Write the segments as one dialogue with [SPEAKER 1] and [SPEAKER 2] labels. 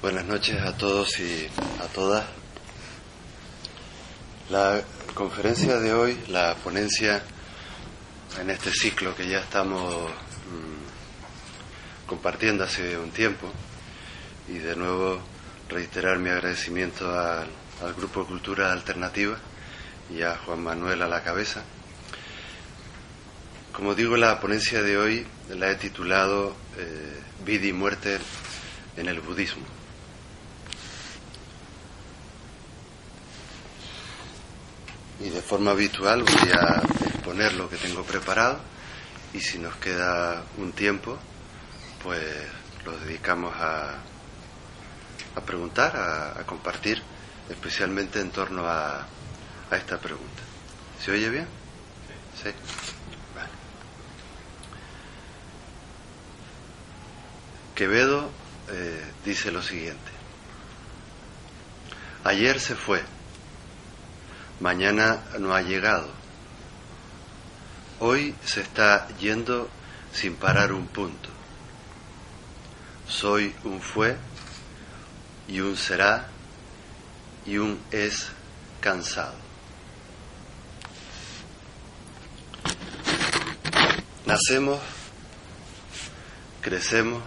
[SPEAKER 1] Buenas noches a todos y a todas. La conferencia de hoy, la ponencia en este ciclo que ya estamos mm, compartiendo hace un tiempo, y de nuevo reiterar mi agradecimiento al, Grupo Cultura Alternativa y a Juan Manuel a la cabeza. Como digo, la ponencia de hoy la he titulado eh, Vida y muerte en el budismo. Y de forma habitual voy a exponer lo que tengo preparado y si nos queda un tiempo, pues lo dedicamos a, a preguntar, a, compartir, especialmente en torno a, a, esta pregunta. ¿Se oye bien? Sí. Vale. Quevedo eh, dice lo siguiente. Ayer se fue mañana no ha llegado. Hoy se está yendo sin parar un punto. Soy un fue y un será y un es cansado. Nacemos, crecemos,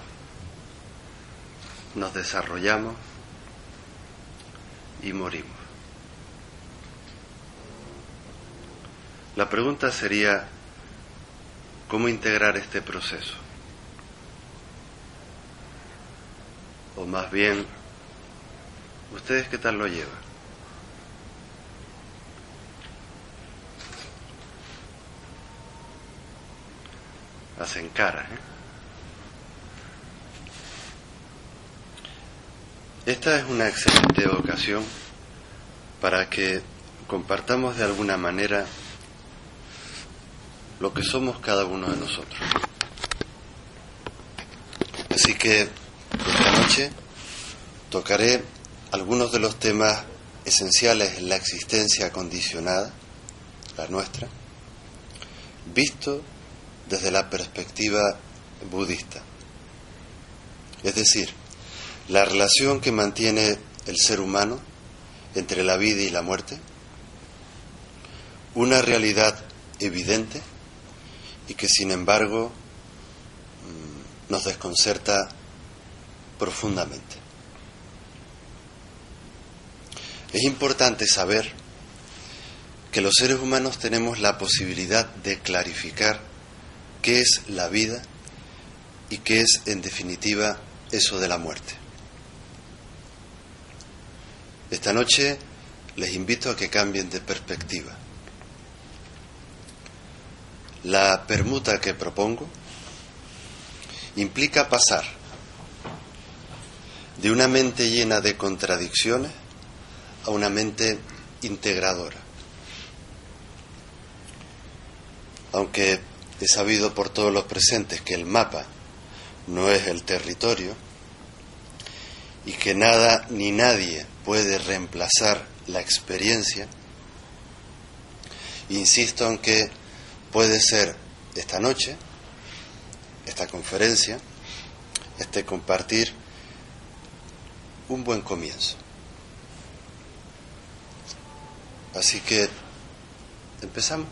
[SPEAKER 1] nos desarrollamos y morimos. La pregunta sería, ¿cómo integrar este proceso? O más bien, ¿ustedes qué tal lo llevan? Hacen cara, ¿eh? Esta es una excelente ocasión para que compartamos de alguna manera lo que somos cada uno de nosotros. Así que esta noche tocaré algunos de los temas esenciales en la existencia condicionada, la nuestra, visto desde la perspectiva budista. Es decir, la relación que mantiene el ser humano entre la vida y la muerte, una realidad evidente y que sin embargo mm, nos desconcerta profundamente. Es importante saber que los seres humanos tenemos la posibilidad de clarificar qué es la vida y qué es en definitiva eso de la muerte. Esta noche les invito a que cambien de perspectiva. La permuta que propongo implica pasar de una mente llena de contradicciones a una mente integradora. Aunque he sabido por todos los presentes que el mapa no es el territorio y que nada ni nadie puede reemplazar la experiencia, insisto en que puede ser esta noche, esta conferencia, este compartir, un buen comienzo. Así que empezamos.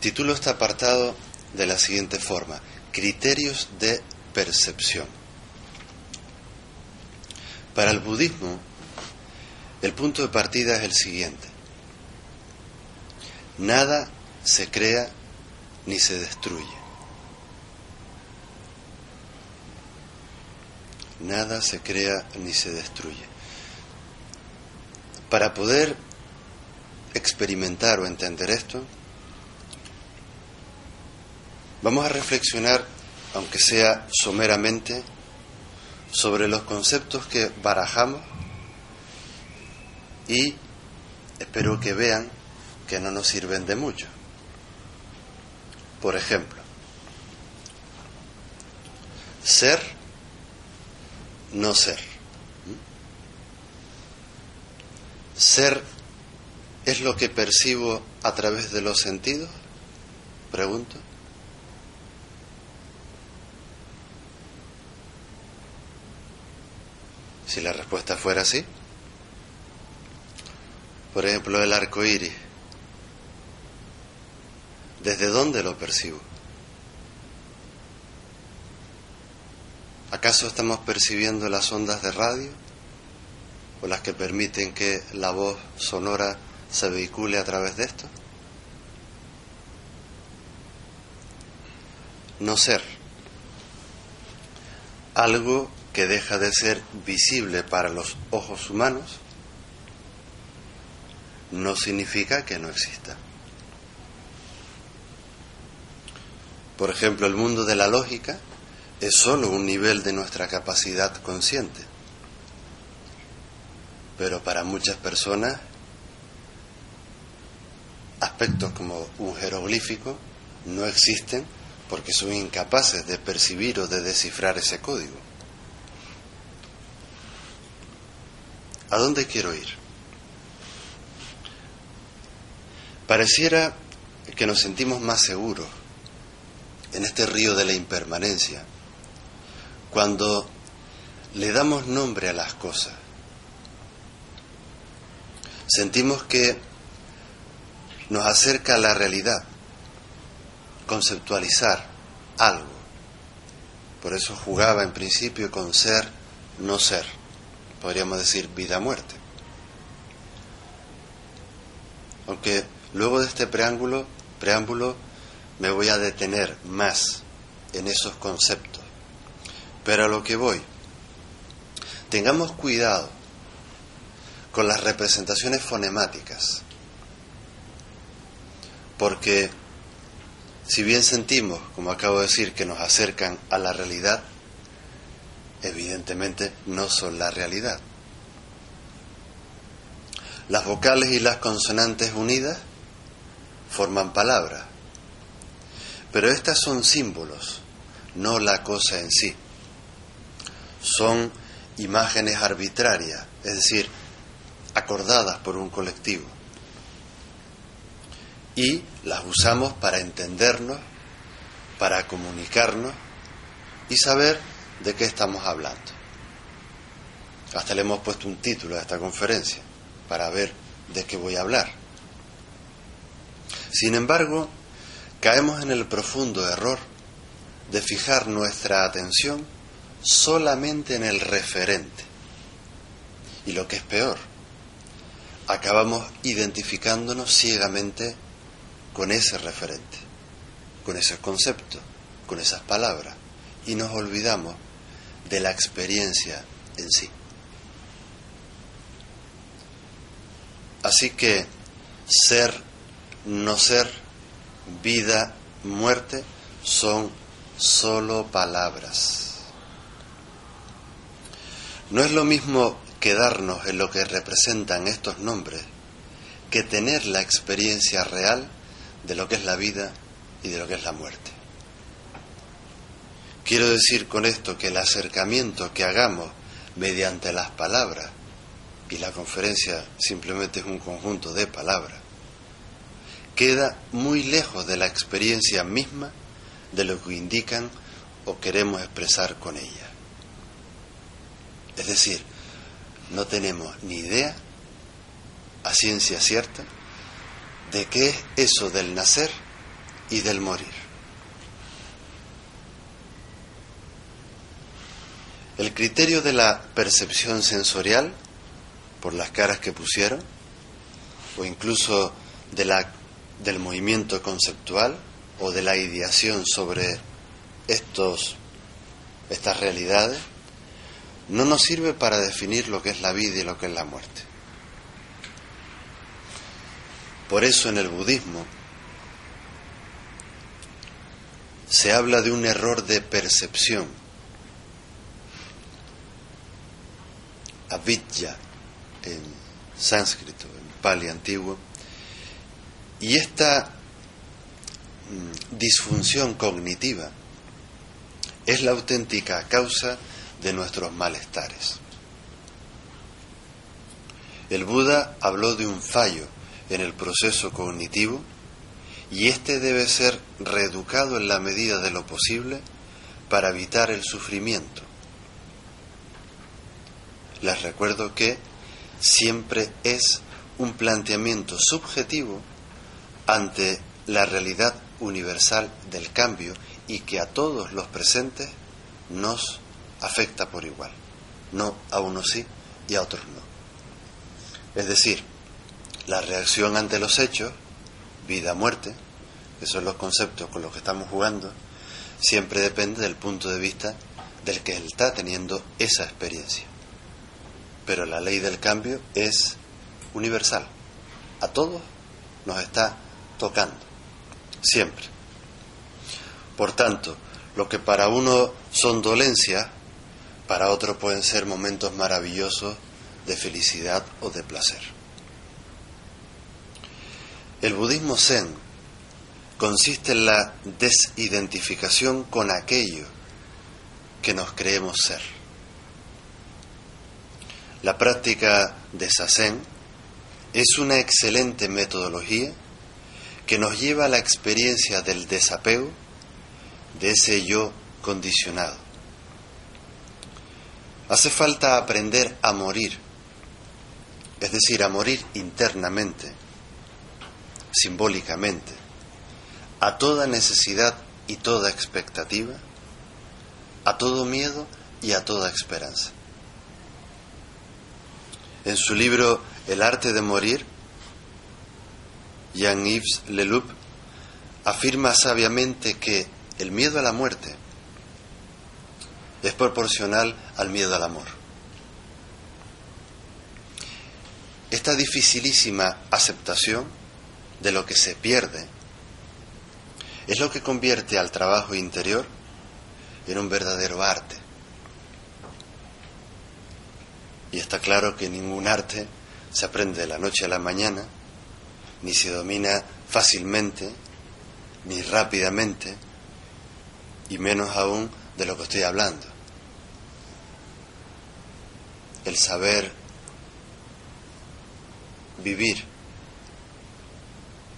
[SPEAKER 1] Titulo este apartado de la siguiente forma, criterios de percepción. Para el budismo, el punto de partida es el siguiente. Nada se crea ni se destruye. Nada se crea ni se destruye. Para poder experimentar o entender esto, vamos a reflexionar, aunque sea someramente, sobre los conceptos que barajamos y espero que vean que no nos sirven de mucho. Por ejemplo, ser, no ser. Ser es lo que percibo a través de los sentidos, pregunto. Si la respuesta fuera así, por ejemplo, el arco iris, ¿desde dónde lo percibo? ¿Acaso estamos percibiendo las ondas de radio o las que permiten que la voz sonora se vehicule a través de esto? No ser algo que deja de ser visible para los ojos humanos no significa que no exista. Por ejemplo, el mundo de la lógica es sólo un nivel de nuestra capacidad consciente. Pero para muchas personas, aspectos como un jeroglífico no existen porque son incapaces de percibir o de descifrar ese código. ¿A dónde quiero ir? Pareciera que nos sentimos más seguros en este río de la impermanencia cuando le damos nombre a las cosas. Sentimos que nos acerca a la realidad, conceptualizar algo. Por eso jugaba en principio con ser, no ser, podríamos decir vida-muerte. Aunque Luego de este preámbulo, preámbulo me voy a detener más en esos conceptos. Pero a lo que voy, tengamos cuidado con las representaciones fonemáticas, porque si bien sentimos, como acabo de decir, que nos acercan a la realidad, evidentemente no son la realidad. Las vocales y las consonantes unidas forman palabras. Pero estas son símbolos, no la cosa en sí. Son imágenes arbitrarias, es decir, acordadas por un colectivo. Y las usamos para entendernos, para comunicarnos y saber de qué estamos hablando. Hasta le hemos puesto un título a esta conferencia para ver de qué voy a hablar. Sin embargo, caemos en el profundo error de fijar nuestra atención solamente en el referente. Y lo que es peor, acabamos identificándonos ciegamente con ese referente, con ese concepto, con esas palabras, y nos olvidamos de la experiencia en sí. Así que ser no ser, vida, muerte, son solo palabras. No es lo mismo quedarnos en lo que representan estos nombres que tener la experiencia real de lo que es la vida y de lo que es la muerte. Quiero decir con esto que el acercamiento que hagamos mediante las palabras, y la conferencia simplemente es un conjunto de palabras, queda muy lejos de la experiencia misma de lo que indican o queremos expresar con ella. Es decir, no tenemos ni idea, a ciencia cierta, de qué es eso del nacer y del morir. El criterio de la percepción sensorial, por las caras que pusieron, o incluso de la del movimiento conceptual o de la ideación sobre estos, estas realidades no nos sirve para definir lo que es la vida y lo que es la muerte. Por eso en el budismo se habla de un error de percepción, avidya en sánscrito, en pali antiguo, y esta mm, disfunción cognitiva es la auténtica causa de nuestros malestares. El Buda habló de un fallo en el proceso cognitivo y éste debe ser reeducado en la medida de lo posible para evitar el sufrimiento. Les recuerdo que siempre es un planteamiento subjetivo ante la realidad universal del cambio y que a todos los presentes nos afecta por igual. No a unos sí y a otros no. Es decir, la reacción ante los hechos, vida-muerte, que son los conceptos con los que estamos jugando, siempre depende del punto de vista del que está teniendo esa experiencia. Pero la ley del cambio es universal. A todos nos está tocando, siempre. Por tanto, lo que para uno son dolencias, para otro pueden ser momentos maravillosos de felicidad o de placer. El budismo zen consiste en la desidentificación con aquello que nos creemos ser. La práctica de sasen es una excelente metodología que nos lleva a la experiencia del desapego de ese yo condicionado. Hace falta aprender a morir, es decir, a morir internamente, simbólicamente, a toda necesidad y toda expectativa, a todo miedo y a toda esperanza. En su libro El arte de morir, Jean-Yves Leloup afirma sabiamente que el miedo a la muerte es proporcional al miedo al amor. Esta dificilísima aceptación de lo que se pierde es lo que convierte al trabajo interior en un verdadero arte. Y está claro que ningún arte se aprende de la noche a la mañana, ni se domina fácilmente, ni rápidamente, y menos aún de lo que estoy hablando. El saber vivir,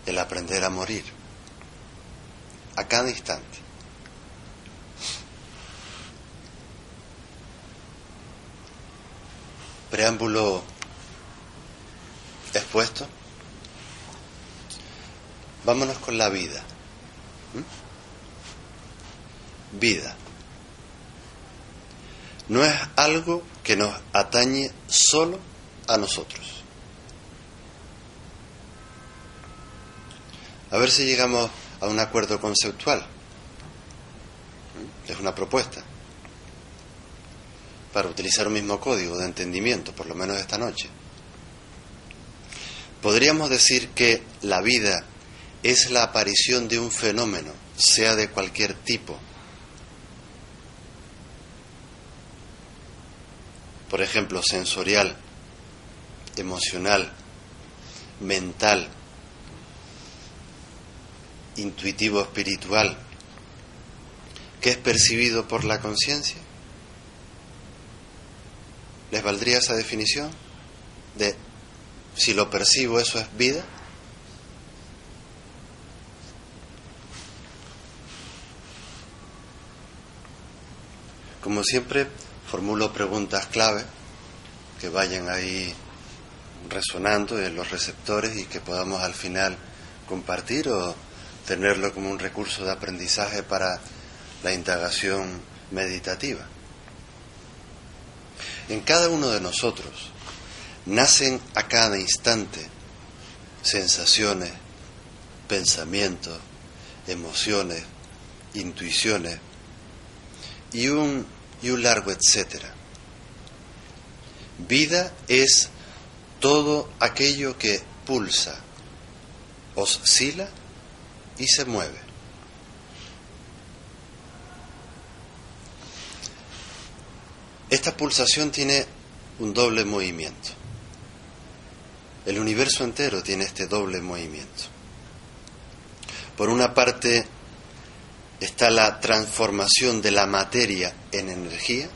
[SPEAKER 1] el aprender a morir, a cada instante. Preámbulo expuesto. Vámonos con la vida. Vida. No es algo que nos atañe solo a nosotros. A ver si llegamos a un acuerdo conceptual. Es una propuesta para utilizar un mismo código de entendimiento, por lo menos esta noche. Podríamos decir que la vida es la aparición de un fenómeno, sea de cualquier tipo. Por ejemplo, sensorial, emocional, mental, intuitivo espiritual, que es percibido por la conciencia. ¿Les valdría esa definición de si lo percibo eso es vida? Como siempre, formulo preguntas clave que vayan ahí resonando en los receptores y que podamos al final compartir o tenerlo como un recurso de aprendizaje para la indagación meditativa. En cada uno de nosotros nacen a cada instante sensaciones, pensamientos, emociones, intuiciones y un, y un largo etcétera. Vida es todo aquello que pulsa, oscila y se mueve. Esta pulsación tiene un doble movimiento. El universo entero tiene este doble movimiento. Por una parte está la transformación de la materia en energía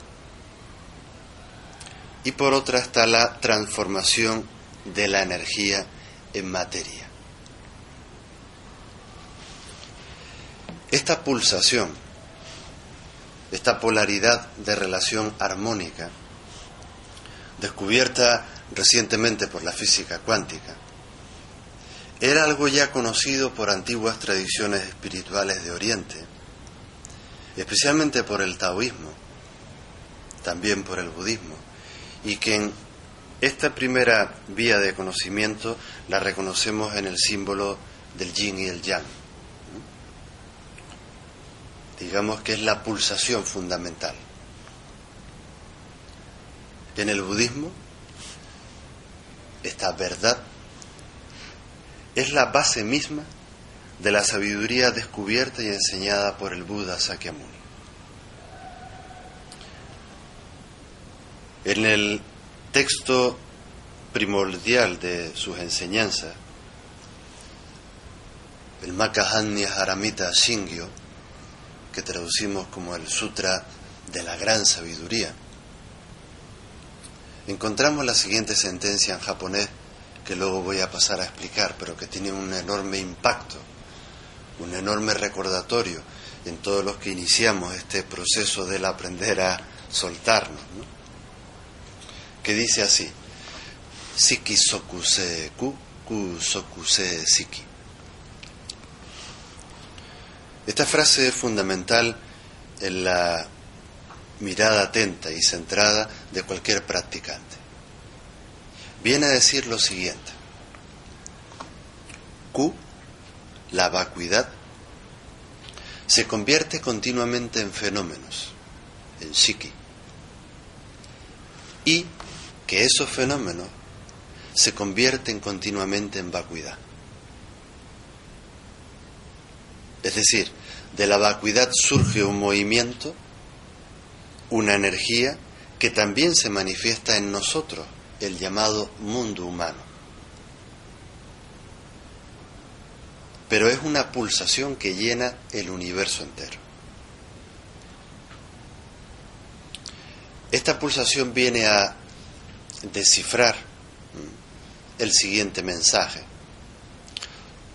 [SPEAKER 1] y por otra está la transformación de la energía en materia. Esta pulsación, esta polaridad de relación armónica, descubierta recientemente por la física cuántica, era algo ya conocido por antiguas tradiciones espirituales de Oriente, especialmente por el taoísmo, también por el budismo, y que en esta primera vía de conocimiento la reconocemos en el símbolo del yin y el yang. Digamos que es la pulsación fundamental. En el budismo, esta verdad es la base misma de la sabiduría descubierta y enseñada por el Buda Sakyamuni. En el texto primordial de sus enseñanzas, el Makahanya Haramita Shingyo, que traducimos como el Sutra de la Gran Sabiduría, encontramos la siguiente sentencia en japonés que luego voy a pasar a explicar, pero que tiene un enorme impacto, un enorme recordatorio en todos los que iniciamos este proceso del aprender a soltarnos, que dice así, Siki sokuse ku, ku sokuse siki. Esta frase es fundamental en la mirada atenta y centrada de cualquier practicante. Viene a decir lo siguiente. Q, la vacuidad, se convierte continuamente en fenómenos, en psiqui, y que esos fenómenos se convierten continuamente en vacuidad. Es decir, de la vacuidad surge un movimiento una energía que también se manifiesta en nosotros, el llamado mundo humano. Pero es una pulsación que llena el universo entero. Esta pulsación viene a descifrar el siguiente mensaje.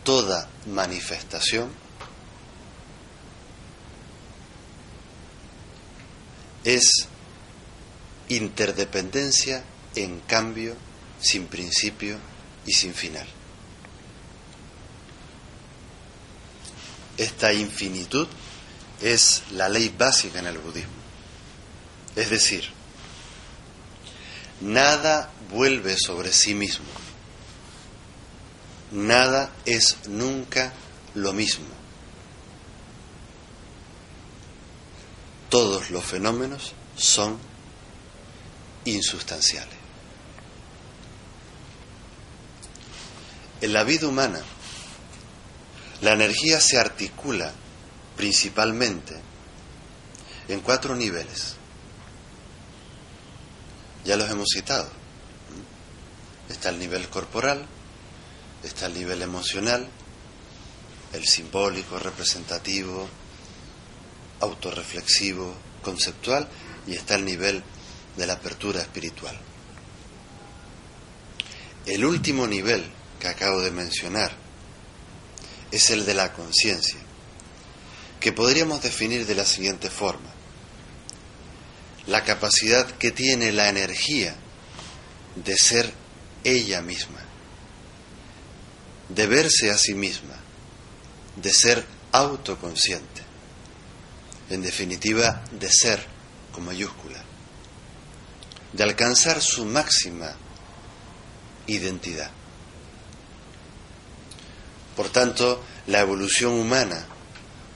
[SPEAKER 1] Toda manifestación es interdependencia en cambio, sin principio y sin final. Esta infinitud es la ley básica en el budismo. Es decir, nada vuelve sobre sí mismo. Nada es nunca lo mismo. todos los fenómenos son insustanciales. En la vida humana, la energía se articula principalmente en cuatro niveles. Ya los hemos citado. Está el nivel corporal, está el nivel emocional, el simbólico, representativo, autorreflexivo, conceptual y está el nivel de la apertura espiritual. El último nivel que acabo de mencionar es el de la conciencia, que podríamos definir de la siguiente forma. La capacidad que tiene la energía de ser ella misma, de verse a sí misma, de ser autoconsciente en definitiva, de ser con mayúscula, de alcanzar su máxima identidad. Por tanto, la evolución humana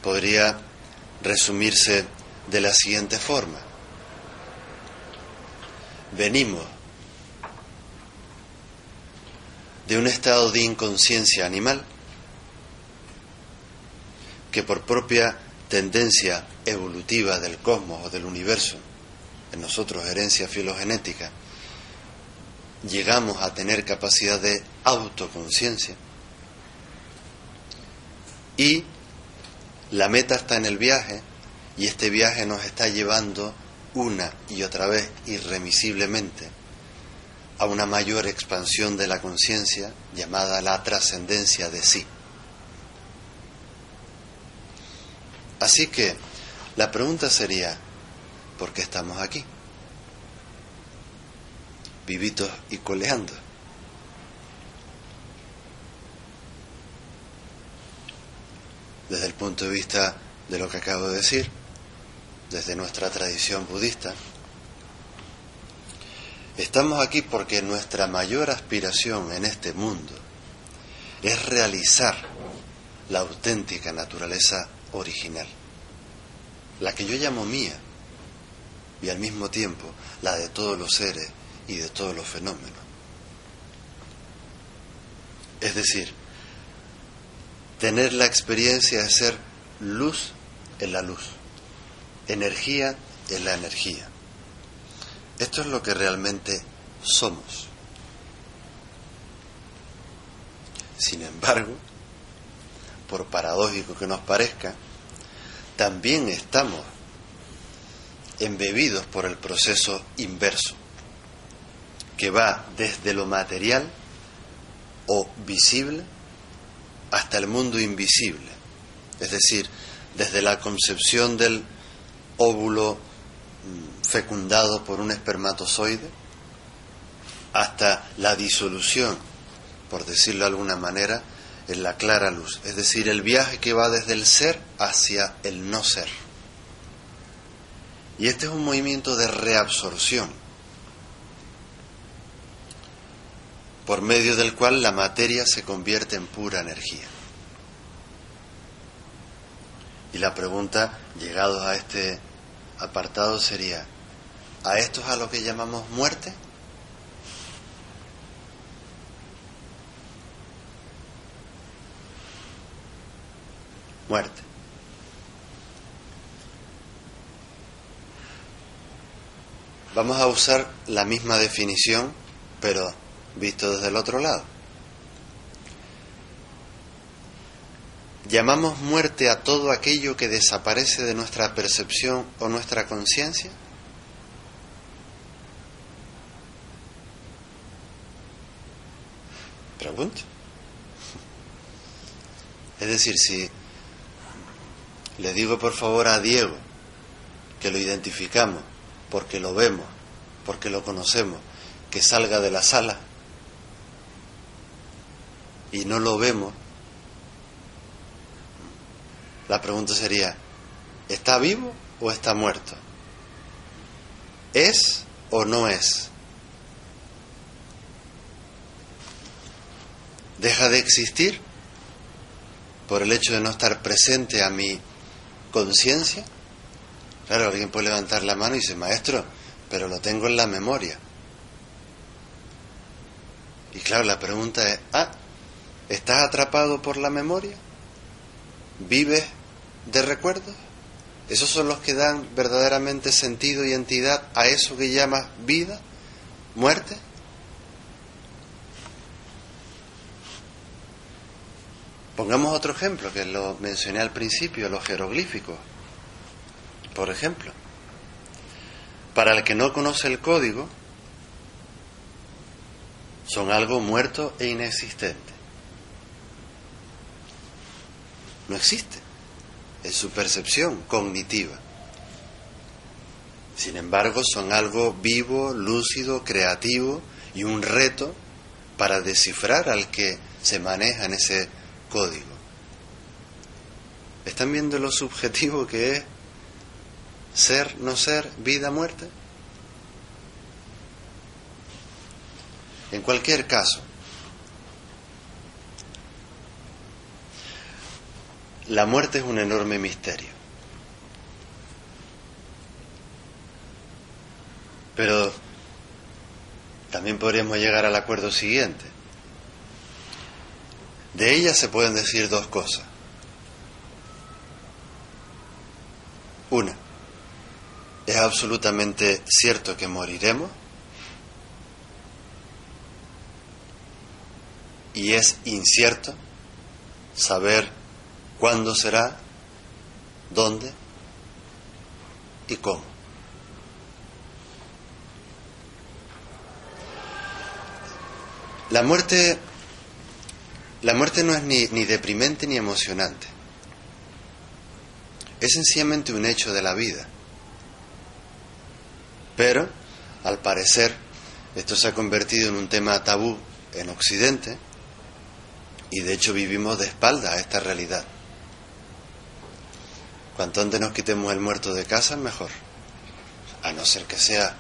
[SPEAKER 1] podría resumirse de la siguiente forma. Venimos de un estado de inconsciencia animal que por propia tendencia evolutiva del cosmos o del universo, en nosotros herencia filogenética, llegamos a tener capacidad de autoconciencia y la meta está en el viaje y este viaje nos está llevando una y otra vez irremisiblemente a una mayor expansión de la conciencia llamada la trascendencia de sí. Así que la pregunta sería, ¿por qué estamos aquí? Vivitos y coleando. Desde el punto de vista de lo que acabo de decir, desde nuestra tradición budista, estamos aquí porque nuestra mayor aspiración en este mundo es realizar la auténtica naturaleza original, la que yo llamo mía, y al mismo tiempo la de todos los seres y de todos los fenómenos. Es decir, tener la experiencia de ser luz en la luz, energía en la energía. Esto es lo que realmente somos. Sin embargo, por paradójico que nos parezca, también estamos embebidos por el proceso inverso, que va desde lo material o visible hasta el mundo invisible, es decir, desde la concepción del óvulo mm, fecundado por un espermatozoide hasta la disolución, por decirlo de alguna manera, en la clara luz, es decir, el viaje que va desde el ser hacia el no ser. Y este es un movimiento de reabsorción, por medio del cual la materia se convierte en pura energía. Y la pregunta, llegados a este apartado, sería, ¿a esto es a lo que llamamos muerte? muerte. Vamos a usar la misma definición, pero visto desde el otro lado. ¿Llamamos muerte a todo aquello que desaparece de nuestra percepción o nuestra conciencia? Pregunto. Es decir, si le digo por favor a Diego que lo identificamos, porque lo vemos, porque lo conocemos, que salga de la sala y no lo vemos. La pregunta sería, ¿está vivo o está muerto? ¿Es o no es? ¿Deja de existir por el hecho de no estar presente a mi conciencia? Claro, alguien puede levantar la mano y dice, maestro, pero lo tengo en la memoria. Y claro, la pregunta es, ah, ¿estás atrapado por la memoria? ¿Vives de recuerdos? ¿Esos son los que dan verdaderamente sentido y entidad a eso que llamas vida, muerte? Pongamos otro ejemplo que lo mencioné al principio, los jeroglíficos. Por ejemplo, para el que no conoce el código, son algo muerto e inexistente. No existe en su percepción cognitiva. Sin embargo, son algo vivo, lúcido, creativo y un reto para descifrar al que se maneja en ese código. ¿Están viendo lo subjetivo que es ser, no ser, vida, muerte? En cualquier caso, la muerte es un enorme misterio. Pero también podríamos llegar al acuerdo siguiente. De ella se pueden decir dos cosas. Una, es absolutamente cierto que moriremos y es incierto saber cuándo será, dónde y cómo. La muerte, la muerte no es ni, ni deprimente ni emocionante. Es sencillamente un hecho de la vida. Pero, al parecer, esto se ha convertido en un tema tabú en Occidente y de hecho vivimos de espaldas a esta realidad. Cuanto antes nos quitemos el muerto de casa, mejor. A no ser que sea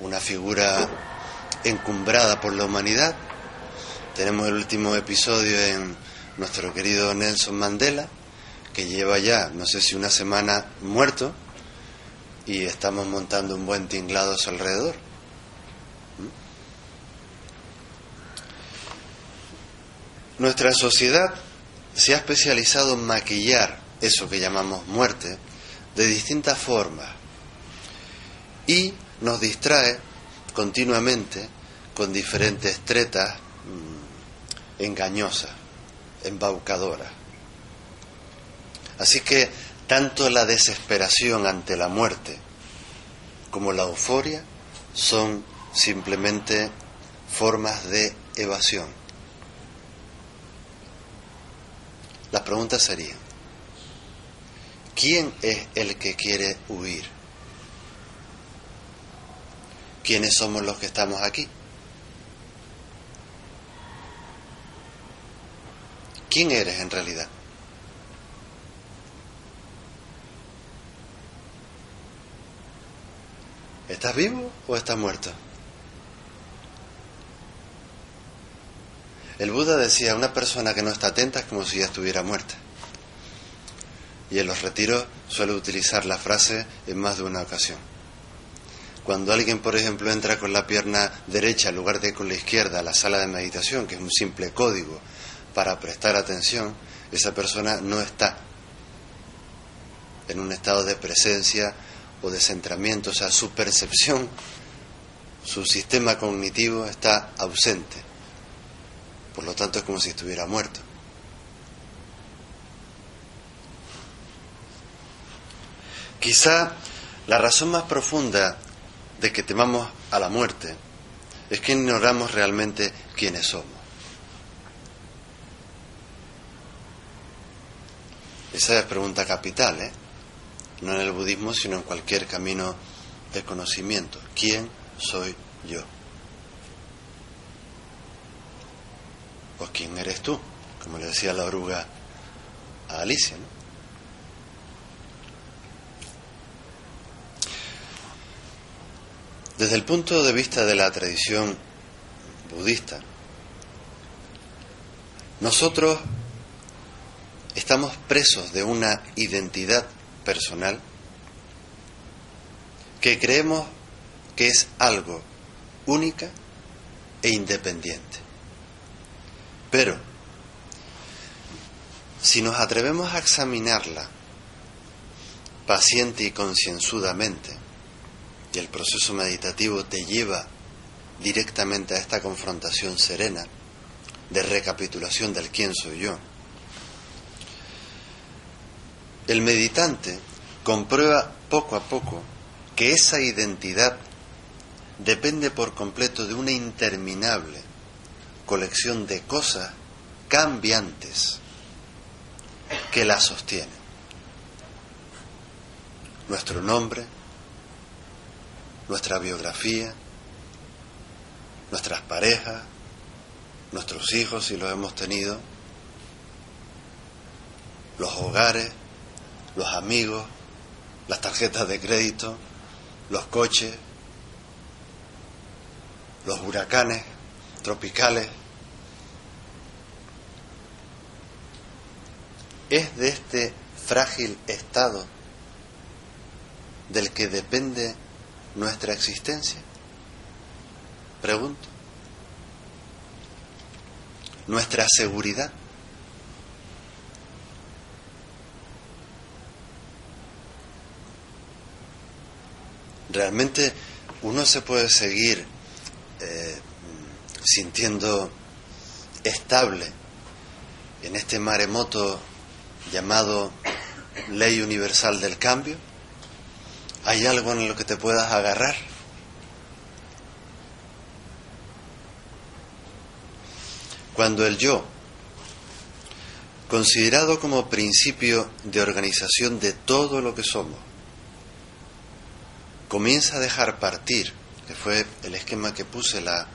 [SPEAKER 1] una figura encumbrada por la humanidad. Tenemos el último episodio en nuestro querido Nelson Mandela, que lleva ya, no sé si una semana muerto, y estamos montando un buen tinglado a su alrededor. Nuestra sociedad se ha especializado en maquillar eso que llamamos muerte de distintas formas y nos distrae continuamente con diferentes tretas mm, engañosas, embaucadoras. Así que tanto la desesperación ante la muerte como la euforia son simplemente formas de evasión. La pregunta sería, ¿quién es el que quiere huir? ¿Quiénes somos los que estamos aquí? ¿Quién eres en realidad? ¿Estás vivo o estás muerto? El Buda decía, una persona que no está atenta es como si ya estuviera muerta. Y en los retiros suele utilizar la frase en más de una ocasión. Cuando alguien, por ejemplo, entra con la pierna derecha en lugar de con la izquierda a la sala de meditación, que es un simple código para prestar atención, esa persona no está en un estado de presencia o de centramiento, o sea, su percepción, su sistema cognitivo está ausente. Por lo tanto, es como si estuviera muerto. Quizá la razón más profunda de que temamos a la muerte es que ignoramos realmente quiénes somos. Esa es pregunta capital, ¿eh? no en el budismo, sino en cualquier camino de conocimiento. ¿Quién soy yo? Pues quién eres tú, como le decía la oruga a Alicia. ¿no? Desde el punto de vista de la tradición budista, nosotros estamos presos de una identidad personal que creemos que es algo única e independiente. Pero, si nos atrevemos a examinarla paciente y concienzudamente, y el proceso meditativo te lleva directamente a esta confrontación serena de recapitulación del quién soy yo, el meditante comprueba poco a poco que esa identidad depende por completo de una interminable colección de cosas cambiantes que la sostienen. Nuestro nombre, nuestra biografía, nuestras parejas, nuestros hijos si los hemos tenido, los hogares, los amigos, las tarjetas de crédito, los coches, los huracanes tropicales. Es de este frágil estado del que depende nuestra existencia? Pregunto. ¿Nuestra seguridad? Realmente uno se puede seguir eh, sintiendo estable en este maremoto llamado ley universal del cambio. ¿Hay algo en lo que te puedas agarrar? Cuando el yo, considerado como principio de organización de todo lo que somos, comienza a dejar partir, que fue el esquema que puse la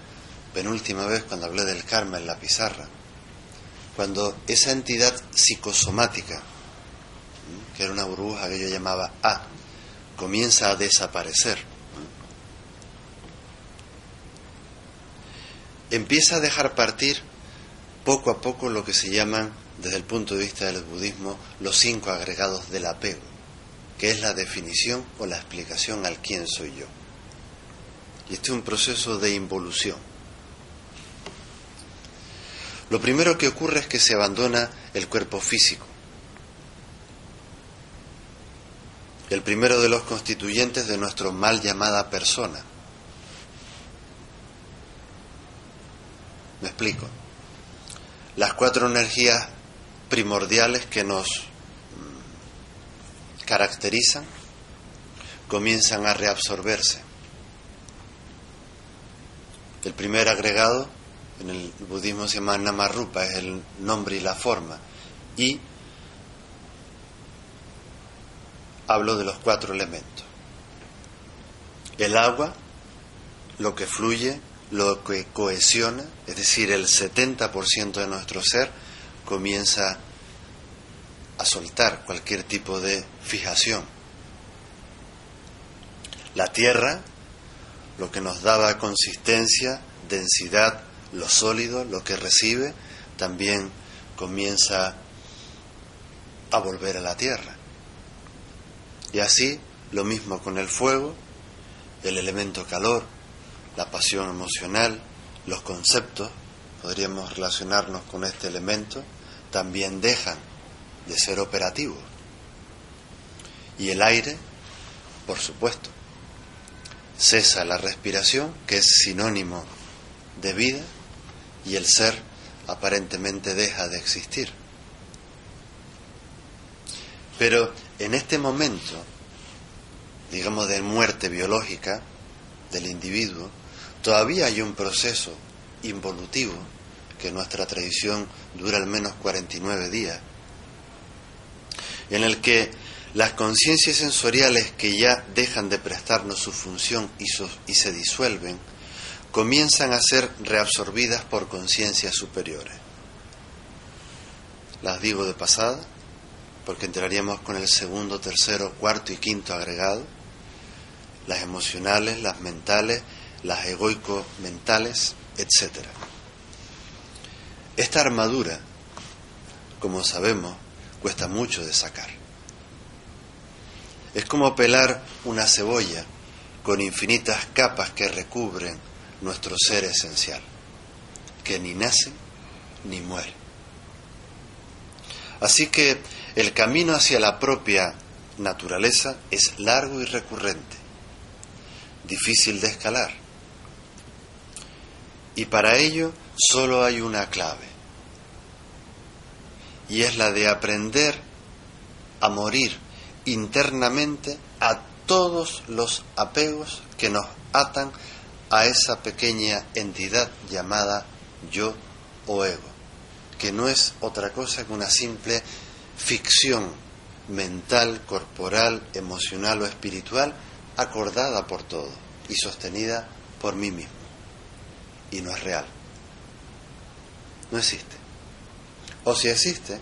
[SPEAKER 1] penúltima vez cuando hablé del karma en la pizarra, cuando esa entidad psicosomática, que era una burbuja que yo llamaba A, comienza a desaparecer, empieza a dejar partir poco a poco lo que se llaman, desde el punto de vista del budismo, los cinco agregados del apego, que es la definición o la explicación al quién soy yo. Y este es un proceso de involución. Lo primero que ocurre es que se abandona el cuerpo físico. El primero de los constituyentes de nuestro mal llamada persona. Me explico las cuatro energías primordiales que nos mm, caracterizan comienzan a reabsorberse. El primer agregado en el budismo se llama Namarupa, es el nombre y la forma. Y hablo de los cuatro elementos. El agua, lo que fluye, lo que cohesiona, es decir, el 70% de nuestro ser comienza a soltar cualquier tipo de fijación. La tierra, lo que nos daba consistencia, densidad, lo sólido, lo que recibe, también comienza a volver a la tierra. Y así lo mismo con el fuego, el elemento calor, la pasión emocional, los conceptos, podríamos relacionarnos con este elemento, también dejan de ser operativos. Y el aire, por supuesto, cesa la respiración, que es sinónimo de vida, y el ser aparentemente deja de existir. Pero en este momento, digamos de muerte biológica del individuo, Todavía hay un proceso involutivo que en nuestra tradición dura al menos 49 días, en el que las conciencias sensoriales que ya dejan de prestarnos su función y, y se disuelven, comienzan a ser reabsorbidas por conciencias superiores. Las digo de pasada, porque entraríamos con el segundo, tercero, cuarto y quinto agregado, las emocionales, las mentales las egoicos mentales, etc. Esta armadura, como sabemos, cuesta mucho de sacar. Es como pelar una cebolla con infinitas capas que recubren nuestro ser esencial, que ni nace ni muere. Así que el camino hacia la propia naturaleza es largo y recurrente, difícil de escalar, y para ello solo hay una clave. Y es la de aprender a morir internamente a todos los apegos que nos atan a esa pequeña entidad llamada yo o ego, que no es otra cosa que una simple ficción mental, corporal, emocional o espiritual acordada por todo y sostenida por mí mismo y no es real. No existe. O si existe,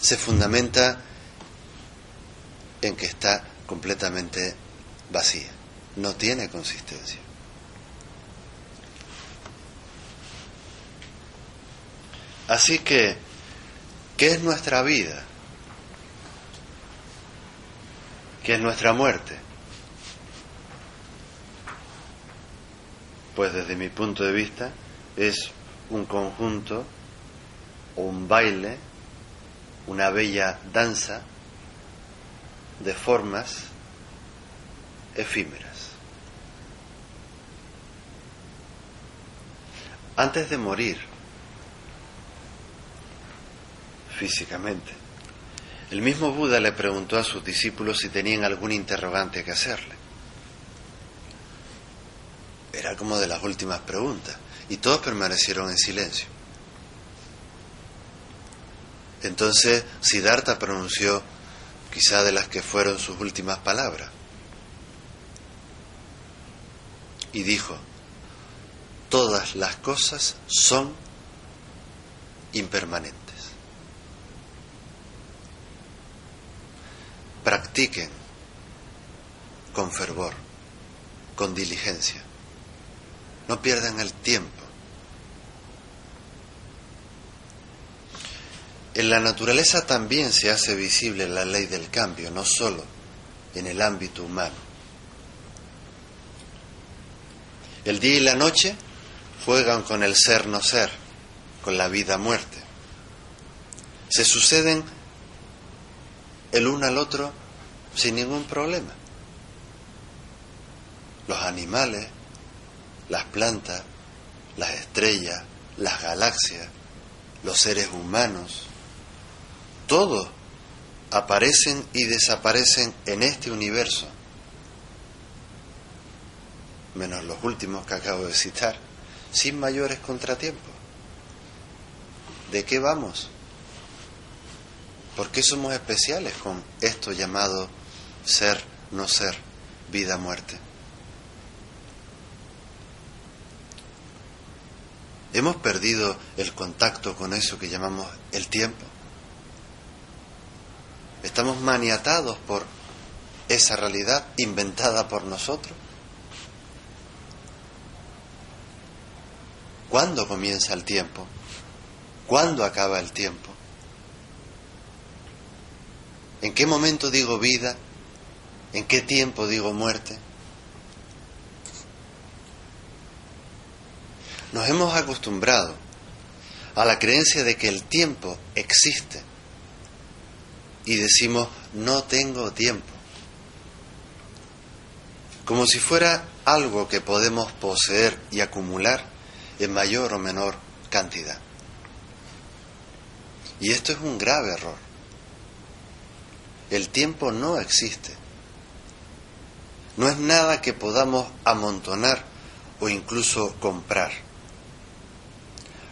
[SPEAKER 1] se fundamenta en que está completamente vacía, no tiene consistencia. Así que, ¿qué es nuestra vida? ¿Qué es nuestra muerte? pues desde mi punto de vista es un conjunto un baile, una bella danza de formas efímeras. Antes de morir físicamente, el mismo Buda le preguntó a sus discípulos si tenían algún interrogante que hacerle. Era como de las últimas preguntas, y todos permanecieron en silencio. Entonces Siddhartha pronunció quizá de las que fueron sus últimas palabras. Y dijo, todas las cosas son impermanentes. Practiquen con fervor, con diligencia. No pierdan el tiempo. En la naturaleza también se hace visible la ley del cambio, no solo en el ámbito humano. El día y la noche juegan con el ser no ser, con la vida muerte. Se suceden el uno al otro sin ningún problema. Los animales, las plantas, las estrellas, las galaxias, los seres humanos, todos aparecen y desaparecen en este universo, menos los últimos que acabo de citar, sin mayores contratiempos. ¿De qué vamos? ¿Por qué somos especiales con esto llamado ser, no ser, vida, muerte? Hemos perdido el contacto con eso que llamamos el tiempo. Estamos maniatados por esa realidad inventada por nosotros. ¿Cuándo comienza el tiempo? ¿Cuándo acaba el tiempo? ¿En qué momento digo vida? ¿En qué tiempo digo muerte? Nos hemos acostumbrado a la creencia de que el tiempo existe y decimos no tengo tiempo. Como si fuera algo que podemos poseer y acumular en mayor o menor cantidad. Y esto es un grave error. El tiempo no existe. No es nada que podamos amontonar o incluso comprar.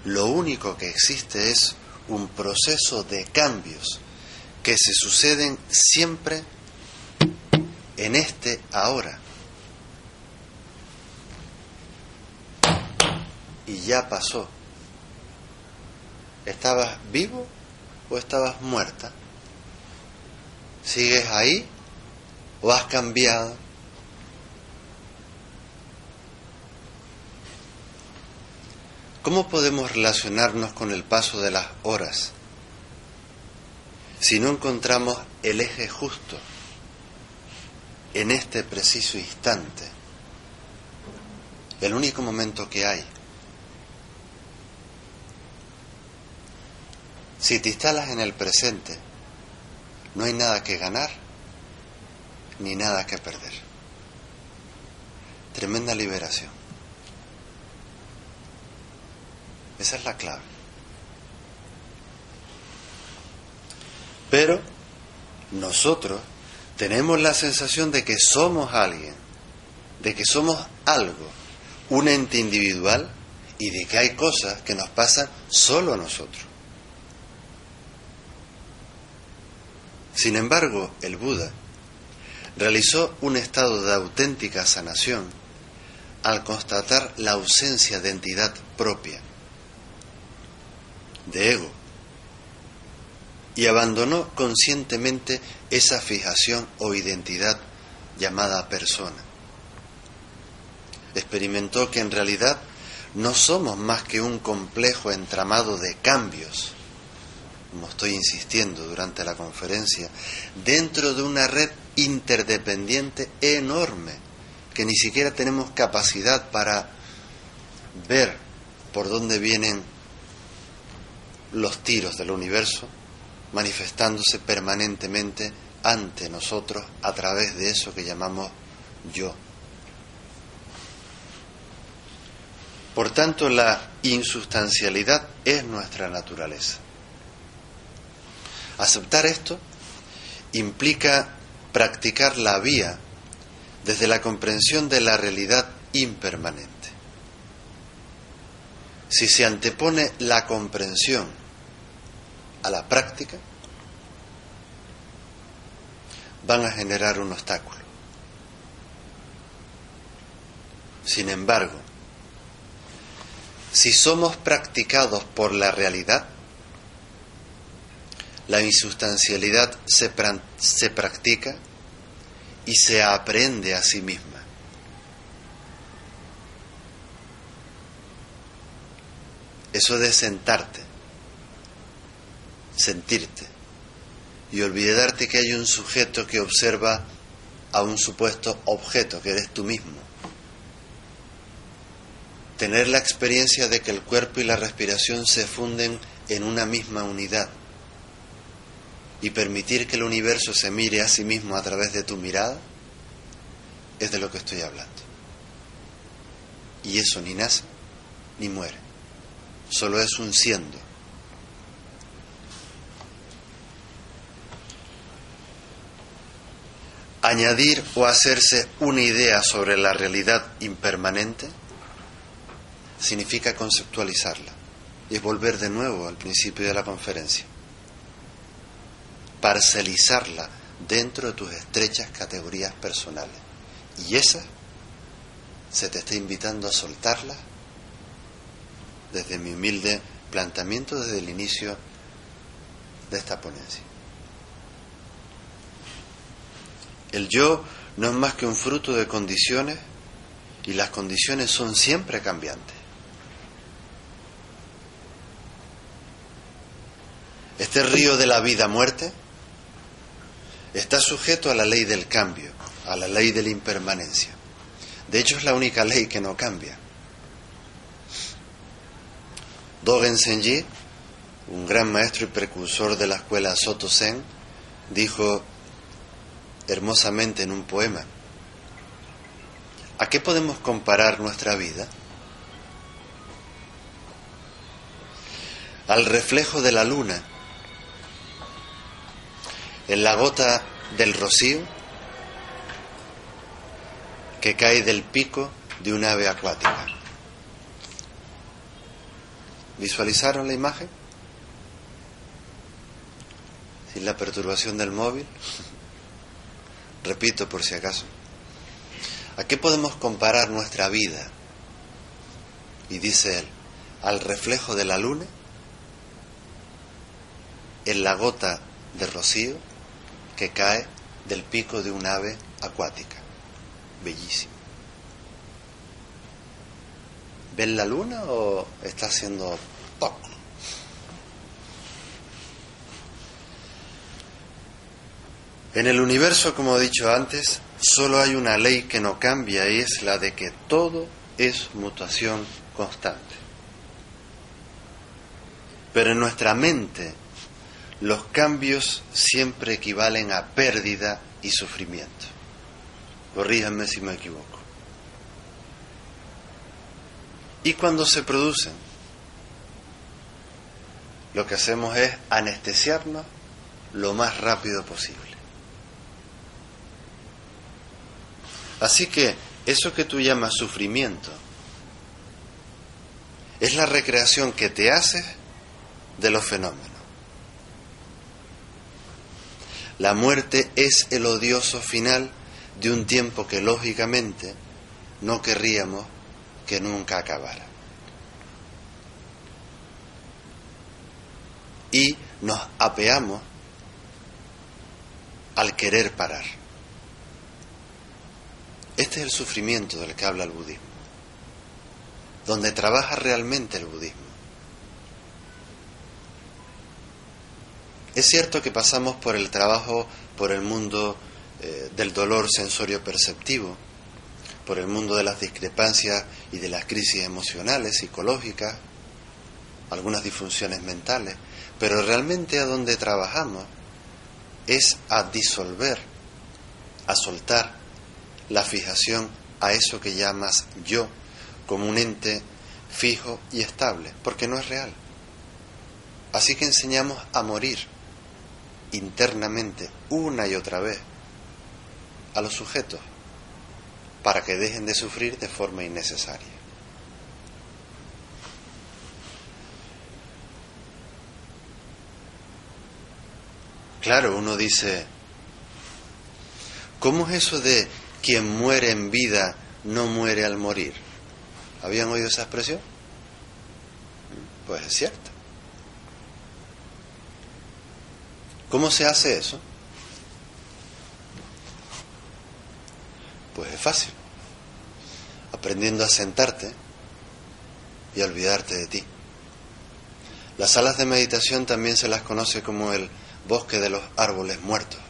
[SPEAKER 1] Lo único que existe es un proceso de cambios que se suceden siempre en este ahora. Y ya pasó. ¿Estabas vivo o estabas muerta? ¿Sigues ahí o has cambiado? ¿Cómo podemos relacionarnos con el paso de las horas si no encontramos el eje justo en este preciso instante, el único momento que hay. Si te instalas en el presente, no hay nada que ganar ni nada que perder. Tremenda liberación. Esa es la clave. Pero nosotros tenemos la sensación de que somos alguien, de que somos algo, un ente individual y de que hay cosas que nos pasan solo a nosotros. Sin embargo, el Buda realizó un estado de auténtica sanación al constatar la ausencia de entidad propia, de ego, y abandonó conscientemente esa fijación o identidad llamada persona. Experimentó que en realidad no somos más que un complejo entramado de cambios, como estoy insistiendo durante la conferencia, dentro de una red interdependiente enorme, que ni siquiera tenemos capacidad para ver por dónde vienen los tiros del universo manifestándose permanentemente ante nosotros a través de eso que llamamos yo. Por tanto, la insustancialidad es nuestra naturaleza. Aceptar esto implica practicar la vía desde la comprensión de la realidad impermanente. Si se antepone la comprensión a la práctica, van a generar un obstáculo. Sin embargo, si somos practicados por la realidad, la insustancialidad se, se practica y se aprende a sí misma. Eso de sentarte, sentirte y olvidarte que hay un sujeto que observa a un supuesto objeto, que eres tú mismo. Tener la experiencia de que el cuerpo y la respiración se funden en una misma unidad y permitir que el universo se mire a sí mismo a través de tu mirada, es de lo que estoy hablando. Y eso ni nace ni muere, solo es un siendo. Añadir o hacerse una idea sobre la realidad impermanente significa conceptualizarla y es volver de nuevo al principio de la conferencia parcelizarla dentro de tus estrechas categorías personales. Y esa se te está invitando a soltarla desde mi humilde planteamiento desde el inicio de esta ponencia. El yo no es más que un fruto de condiciones y las condiciones son siempre cambiantes. Este río de la vida-muerte está sujeto a la ley del cambio, a la ley de la impermanencia. De hecho, es la única ley que no cambia. Dogen Senji, un gran maestro y precursor de la escuela Soto Zen, dijo hermosamente en un poema, ¿a qué podemos comparar nuestra vida? Al reflejo de la luna en la gota del rocío que cae del pico de un ave acuática. ¿Visualizaron la imagen? Sin la perturbación del móvil. Repito por si acaso. ¿A qué podemos comparar nuestra vida? Y dice él, al reflejo de la luna, en la gota de rocío que cae del pico de un ave acuática. Bellísimo. ¿Ven la luna o está haciendo toc? En el universo, como he dicho antes, solo hay una ley que no cambia y es la de que todo es mutación constante. Pero en nuestra mente los cambios siempre equivalen a pérdida y sufrimiento. Corríjanme si me equivoco. Y cuando se producen, lo que hacemos es anestesiarnos lo más rápido posible. Así que eso que tú llamas sufrimiento es la recreación que te haces de los fenómenos. La muerte es el odioso final de un tiempo que lógicamente no querríamos que nunca acabara. Y nos apeamos al querer parar. Este es el sufrimiento del que habla el budismo, donde trabaja realmente el budismo. Es cierto que pasamos por el trabajo, por el mundo eh, del dolor sensorio perceptivo, por el mundo de las discrepancias y de las crisis emocionales, psicológicas, algunas disfunciones mentales, pero realmente a donde trabajamos es a disolver, a soltar la fijación a eso que llamas yo como un ente fijo y estable, porque no es real. Así que enseñamos a morir internamente una y otra vez a los sujetos para que dejen de sufrir de forma innecesaria. Claro, uno dice, ¿cómo es eso de quien muere en vida no muere al morir? ¿Habían oído esa expresión? Pues es cierto. ¿Cómo se hace eso? Pues es fácil. Aprendiendo a sentarte y a olvidarte de ti. Las salas de meditación también se las conoce como el bosque de los árboles muertos.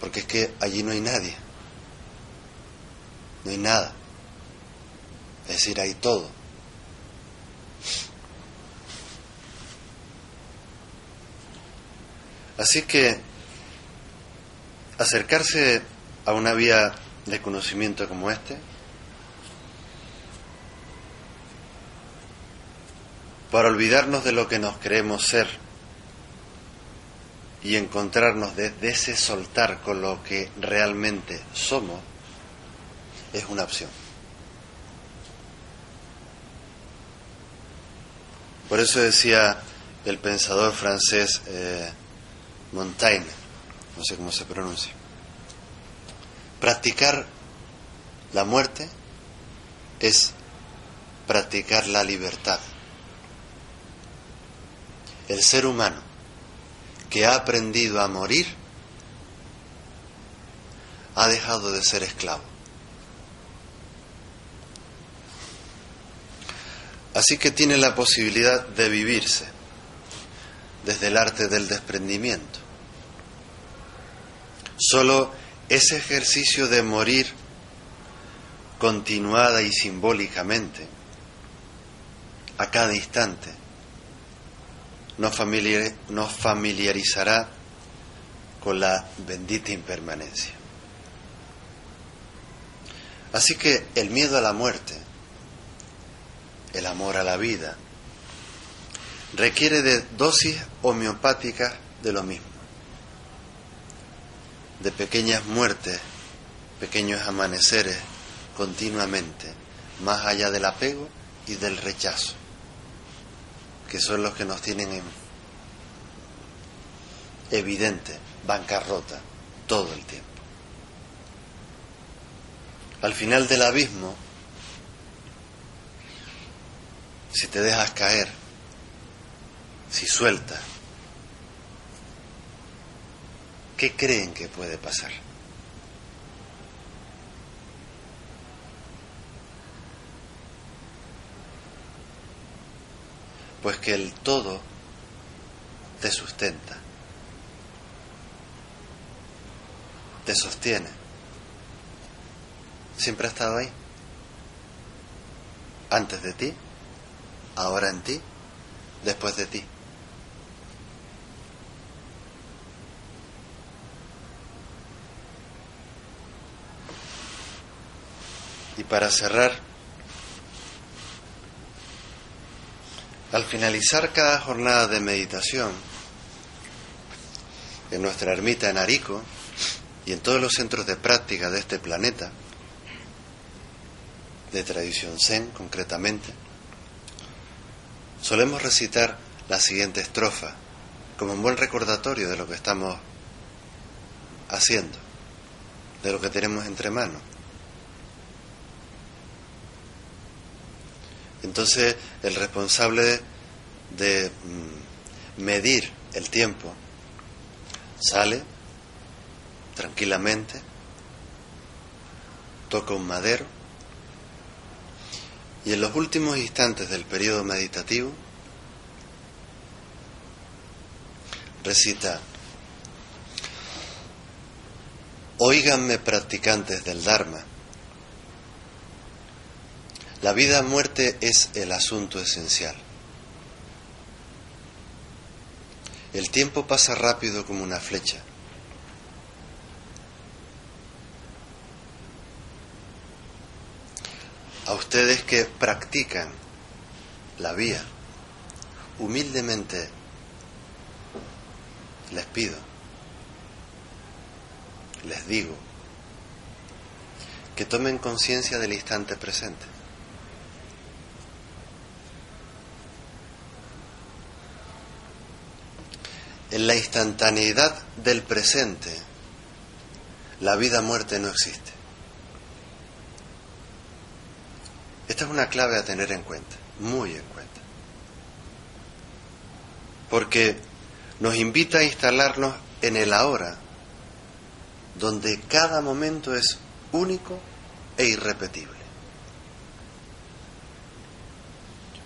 [SPEAKER 1] Porque es que allí no hay nadie. No hay nada. Es decir, hay todo. Así que acercarse a una vía de conocimiento como este para olvidarnos de lo que nos creemos ser y encontrarnos desde ese soltar con lo que realmente somos es una opción. Por eso decía el pensador francés eh, Montaigne, no sé cómo se pronuncia, practicar la muerte es practicar la libertad. El ser humano que ha aprendido a morir ha dejado de ser esclavo. Así que tiene la posibilidad de vivirse desde el arte del desprendimiento. Solo ese ejercicio de morir continuada y simbólicamente a cada instante nos, familiarizará con la bendita impermanencia. Así que el miedo a la muerte, el amor a la vida, requiere de dosis homeopáticas de lo mismo de pequeñas muertes, pequeños amaneceres continuamente, más allá del apego y del rechazo, que son los que nos tienen en evidente bancarrota todo el tiempo. Al final del abismo, si te dejas caer, si sueltas, ¿qué creen que puede pasar? Pues que el todo te sustenta, te sostiene. Siempre ha estado ahí. Antes de ti, ahora en ti, después de ti. Y para cerrar, al finalizar cada jornada de meditación, en nuestra ermita en Arico y en todos los centros de práctica de este planeta, de tradición zen concretamente, solemos recitar la siguiente estrofa como un buen recordatorio de lo que estamos haciendo, de lo que tenemos entre manos. Entonces el responsable de mm, medir el tiempo sale tranquilamente, toca un madero y en los últimos instantes del periodo meditativo recita, Óiganme practicantes del Dharma, la vida-muerte es el asunto esencial. El tiempo pasa rápido como una flecha. A ustedes que practican la vía, humildemente les pido, les digo, que tomen conciencia del instante presente. En la instantaneidad del presente, la vida-muerte no existe. Esta es una clave a tener en cuenta, muy en cuenta. Porque nos invita a instalarnos en el ahora, donde cada momento es único e irrepetible.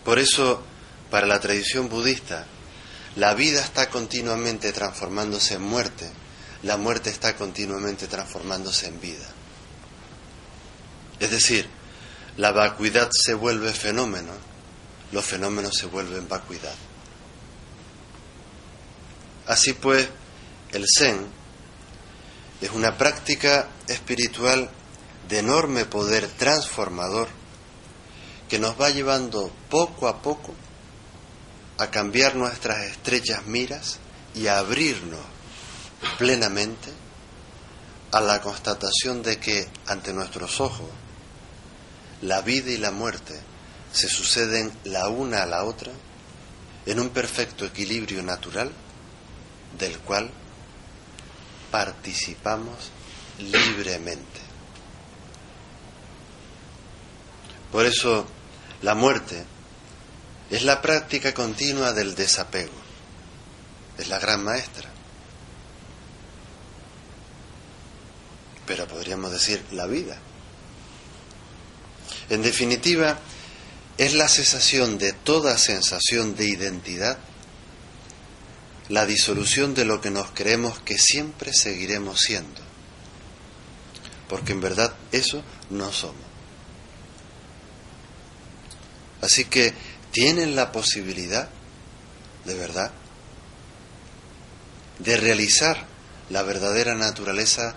[SPEAKER 1] Por eso, para la tradición budista, la vida está continuamente transformándose en muerte, la muerte está continuamente transformándose en vida. Es decir, la vacuidad se vuelve fenómeno, los fenómenos se vuelven vacuidad. Así pues, el Zen es una práctica espiritual de enorme poder transformador que nos va llevando poco a poco a cambiar nuestras estrechas miras y a abrirnos plenamente a la constatación de que ante nuestros ojos la vida y la muerte se suceden la una a la otra en un perfecto equilibrio natural del cual participamos libremente. Por eso la muerte es la práctica continua del desapego. Es la gran maestra. Pero podríamos decir la vida. En definitiva, es la cesación de toda sensación de identidad, la disolución de lo que nos creemos que siempre seguiremos siendo. Porque en verdad eso no somos. Así que tienen la posibilidad, de verdad, de realizar la verdadera naturaleza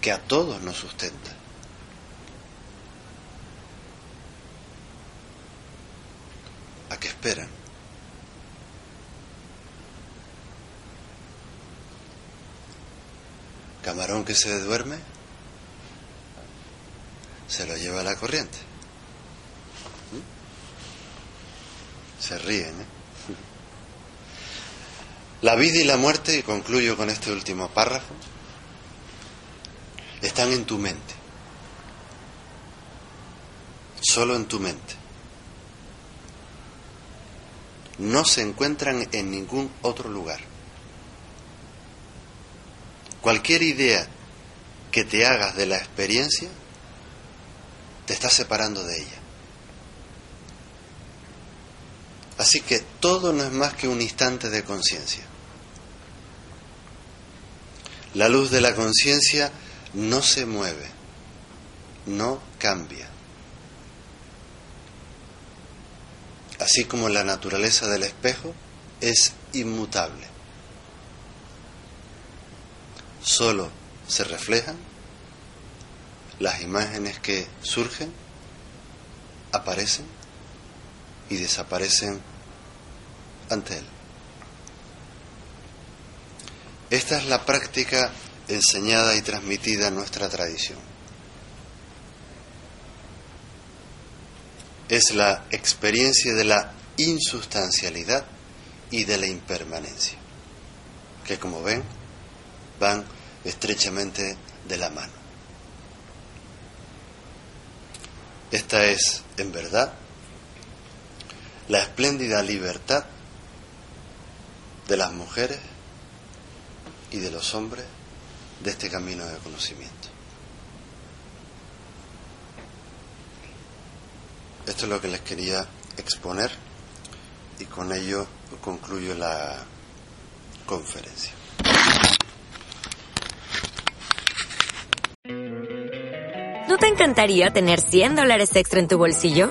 [SPEAKER 1] que a todos nos sustenta. ¿A qué esperan? Camarón que se duerme, se lo lleva a la corriente. Se ríen. ¿eh? La vida y la muerte, y concluyo con este último párrafo, están en tu mente. Solo en tu mente. No se encuentran en ningún otro lugar. Cualquier idea que te hagas de la experiencia te está separando de ella. Así que todo no es más que un instante de conciencia. La luz de la conciencia no se mueve, no cambia. Así como la naturaleza del espejo es inmutable. Solo se reflejan las imágenes que surgen, aparecen y desaparecen ante Él. Esta es la práctica enseñada y transmitida en nuestra tradición. Es la experiencia de la insustancialidad y de la impermanencia, que como ven van estrechamente de la mano. Esta es, en verdad, la espléndida libertad de las mujeres y de los hombres de este camino de conocimiento. Esto es lo que les quería exponer y con ello concluyo la conferencia.
[SPEAKER 2] ¿No te encantaría tener 100 dólares extra en tu bolsillo?